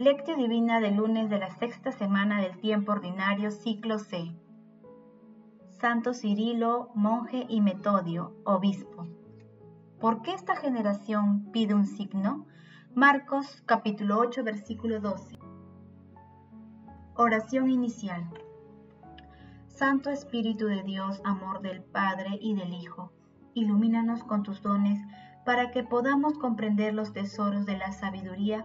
Lectio Divina del lunes de la sexta semana del tiempo ordinario, ciclo C. Santo Cirilo, monje y Metodio, obispo. ¿Por qué esta generación pide un signo? Marcos capítulo 8, versículo 12. Oración inicial. Santo Espíritu de Dios, amor del Padre y del Hijo, ilumínanos con tus dones para que podamos comprender los tesoros de la sabiduría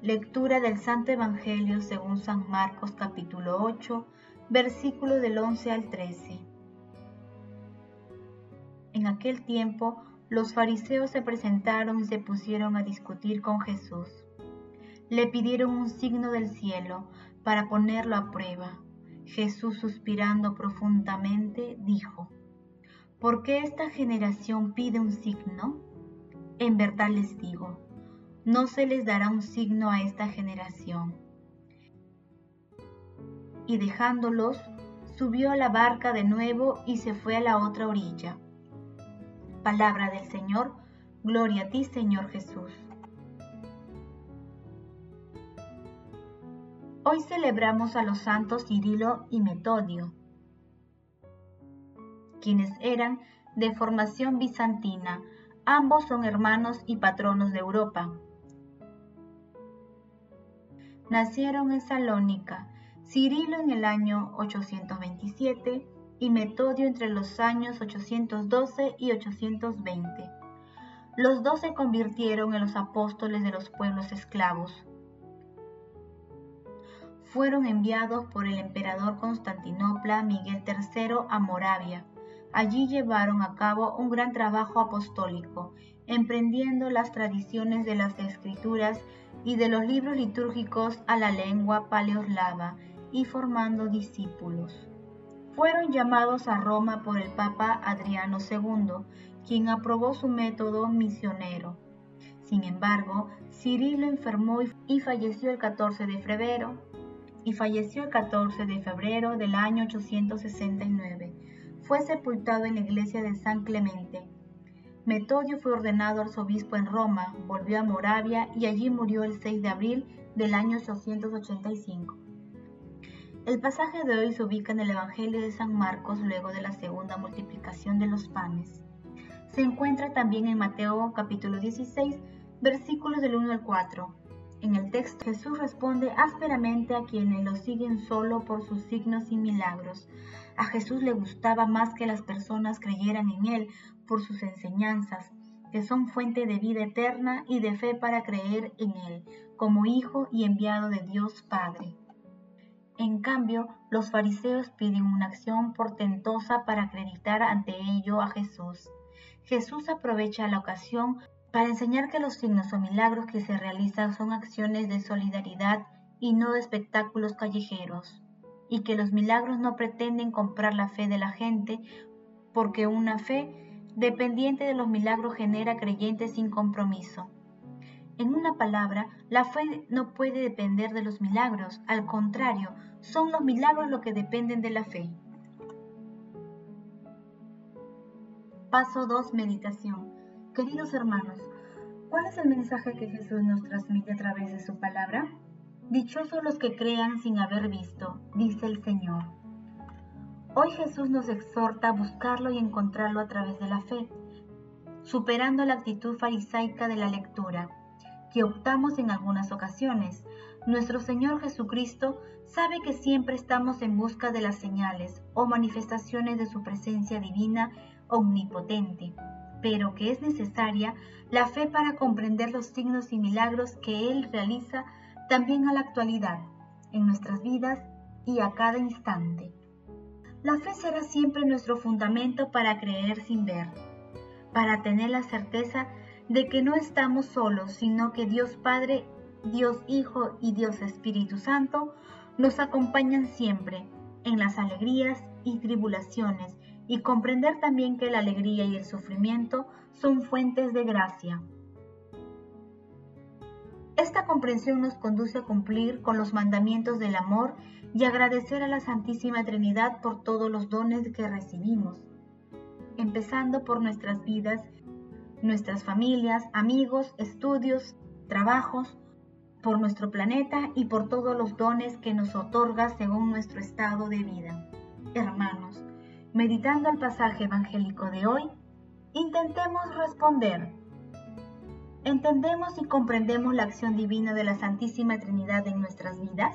Lectura del Santo Evangelio según San Marcos capítulo 8, versículo del 11 al 13. En aquel tiempo los fariseos se presentaron y se pusieron a discutir con Jesús. Le pidieron un signo del cielo para ponerlo a prueba. Jesús, suspirando profundamente, dijo, ¿por qué esta generación pide un signo? En verdad les digo, no se les dará un signo a esta generación. Y dejándolos, subió a la barca de nuevo y se fue a la otra orilla. Palabra del Señor, gloria a ti Señor Jesús. Hoy celebramos a los santos Cirilo y Metodio, quienes eran de formación bizantina, ambos son hermanos y patronos de Europa nacieron en Salónica, Cirilo en el año 827 y Metodio entre los años 812 y 820. Los dos se convirtieron en los apóstoles de los pueblos esclavos. Fueron enviados por el emperador Constantinopla Miguel III a Moravia. Allí llevaron a cabo un gran trabajo apostólico, emprendiendo las tradiciones de las escrituras y de los libros litúrgicos a la lengua paleoslava y formando discípulos. Fueron llamados a Roma por el Papa Adriano II, quien aprobó su método misionero. Sin embargo, Cirilo enfermó y falleció el 14 de febrero y falleció el 14 de febrero del año 869. Fue sepultado en la iglesia de San Clemente Metodio fue ordenado arzobispo en Roma, volvió a Moravia y allí murió el 6 de abril del año 885. El pasaje de hoy se ubica en el Evangelio de San Marcos luego de la segunda multiplicación de los panes. Se encuentra también en Mateo capítulo 16, versículos del 1 al 4. En el texto Jesús responde ásperamente a quienes lo siguen solo por sus signos y milagros. A Jesús le gustaba más que las personas creyeran en Él por sus enseñanzas, que son fuente de vida eterna y de fe para creer en Él, como Hijo y enviado de Dios Padre. En cambio, los fariseos piden una acción portentosa para acreditar ante ello a Jesús. Jesús aprovecha la ocasión para enseñar que los signos o milagros que se realizan son acciones de solidaridad y no de espectáculos callejeros, y que los milagros no pretenden comprar la fe de la gente, porque una fe dependiente de los milagros genera creyentes sin compromiso. En una palabra, la fe no puede depender de los milagros, al contrario, son los milagros los que dependen de la fe. Paso 2. Meditación. Queridos hermanos, ¿cuál es el mensaje que Jesús nos transmite a través de su palabra? Dichosos los que crean sin haber visto, dice el Señor. Hoy Jesús nos exhorta a buscarlo y encontrarlo a través de la fe, superando la actitud farisaica de la lectura, que optamos en algunas ocasiones. Nuestro Señor Jesucristo sabe que siempre estamos en busca de las señales o manifestaciones de su presencia divina omnipotente, pero que es necesaria la fe para comprender los signos y milagros que Él realiza también a la actualidad, en nuestras vidas y a cada instante. La fe será siempre nuestro fundamento para creer sin ver, para tener la certeza de que no estamos solos, sino que Dios Padre, Dios Hijo y Dios Espíritu Santo nos acompañan siempre, en las alegrías y tribulaciones y comprender también que la alegría y el sufrimiento son fuentes de gracia. Esta comprensión nos conduce a cumplir con los mandamientos del amor y agradecer a la Santísima Trinidad por todos los dones que recibimos, empezando por nuestras vidas, nuestras familias, amigos, estudios, trabajos, por nuestro planeta y por todos los dones que nos otorga según nuestro estado de vida. Hermanos, meditando el pasaje evangélico de hoy, intentemos responder. ¿Entendemos y comprendemos la acción divina de la Santísima Trinidad en nuestras vidas?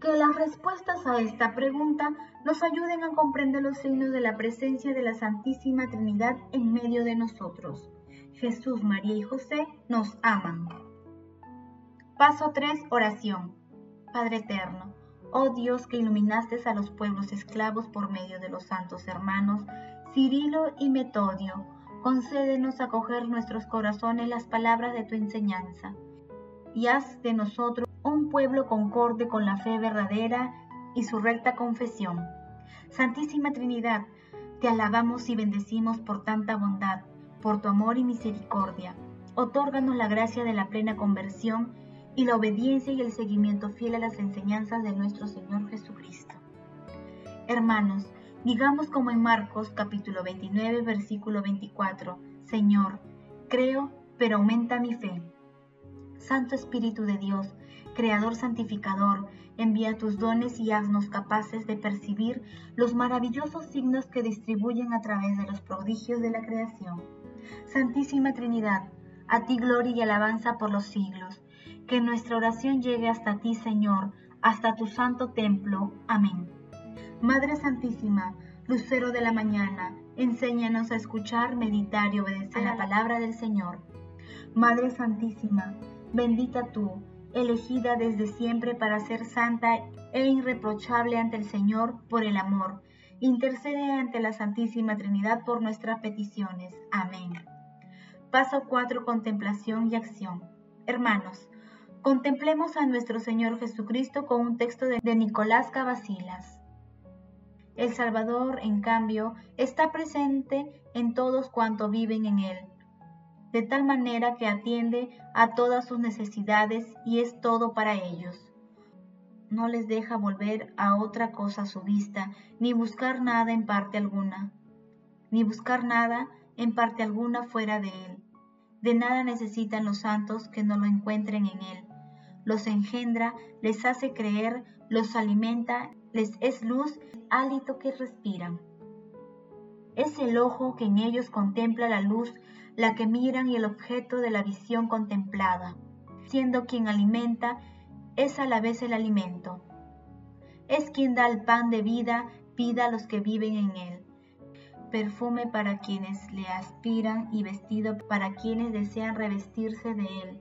Que las respuestas a esta pregunta nos ayuden a comprender los signos de la presencia de la Santísima Trinidad en medio de nosotros. Jesús, María y José nos aman. Paso 3. Oración. Padre Eterno, oh Dios que iluminaste a los pueblos esclavos por medio de los santos hermanos Cirilo y Metodio, concédenos acoger nuestros corazones las palabras de tu enseñanza y haz de nosotros un pueblo concorde con la fe verdadera y su recta confesión. Santísima Trinidad, te alabamos y bendecimos por tanta bondad, por tu amor y misericordia. Otórganos la gracia de la plena conversión y la obediencia y el seguimiento fiel a las enseñanzas de nuestro Señor Jesucristo. Hermanos, digamos como en Marcos capítulo 29 versículo 24, Señor, creo, pero aumenta mi fe. Santo Espíritu de Dios, Creador santificador, envía tus dones y haznos capaces de percibir los maravillosos signos que distribuyen a través de los prodigios de la creación. Santísima Trinidad, a ti gloria y alabanza por los siglos. Que nuestra oración llegue hasta ti, Señor, hasta tu santo templo. Amén. Madre Santísima, Lucero de la mañana, enséñanos a escuchar, meditar y obedecer la palabra del Señor. Madre Santísima, bendita tú, elegida desde siempre para ser santa e irreprochable ante el Señor por el amor. Intercede ante la Santísima Trinidad por nuestras peticiones. Amén. Paso 4. Contemplación y acción. Hermanos, contemplemos a nuestro Señor Jesucristo con un texto de, Nicolás Cavasilas. El Salvador, en cambio, está presente en todos cuantos viven en Él de tal manera que atiende a todas sus necesidades y es todo para ellos. No les deja volver a otra cosa su vista, ni buscar nada en parte alguna, ni buscar nada en parte alguna fuera de Él. De nada necesitan los santos que no lo encuentren en Él. Los engendra, les hace creer, los alimenta, les es luz, hálito que respiran. Es el ojo que en ellos contempla la luz la que miran y el objeto de la visión contemplada, siendo quien alimenta, es a la vez el alimento. Es quien da el pan de vida, vida a los que viven en él. Perfume para quienes le aspiran y vestido para quienes desean revestirse de él.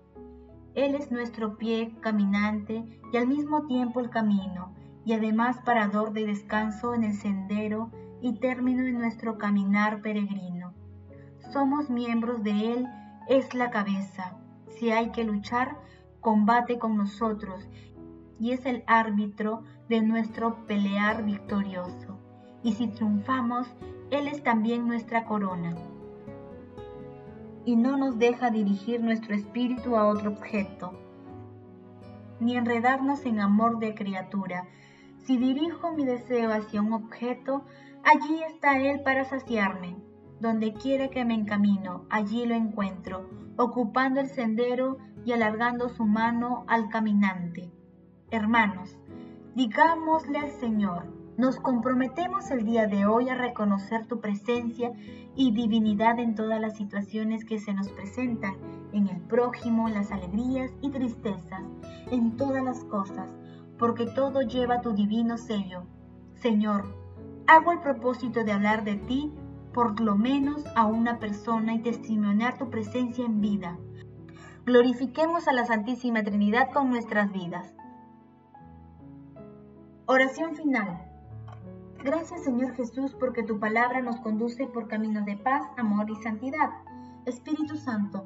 Él es nuestro pie caminante y al mismo tiempo el camino, y además parador de descanso en el sendero y término en nuestro caminar peregrino somos miembros de Él, es la cabeza. Si hay que luchar, combate con nosotros y es el árbitro de nuestro pelear victorioso. Y si triunfamos, Él es también nuestra corona. Y no nos deja dirigir nuestro espíritu a otro objeto, ni enredarnos en amor de criatura. Si dirijo mi deseo hacia un objeto, allí está Él para saciarme. Donde quiera que me encamino, allí lo encuentro, ocupando el sendero y alargando su mano al caminante. Hermanos, digámosle al Señor, nos comprometemos el día de hoy a reconocer tu presencia y divinidad en todas las situaciones que se nos presentan, en el prójimo, las alegrías y tristezas, en todas las cosas, porque todo lleva tu divino sello. Señor, hago el propósito de hablar de ti por lo menos a una persona y testimoniar tu presencia en vida. Glorifiquemos a la Santísima Trinidad con nuestras vidas. Oración final. Gracias Señor Jesús porque tu palabra nos conduce por caminos de paz, amor y santidad. Espíritu Santo,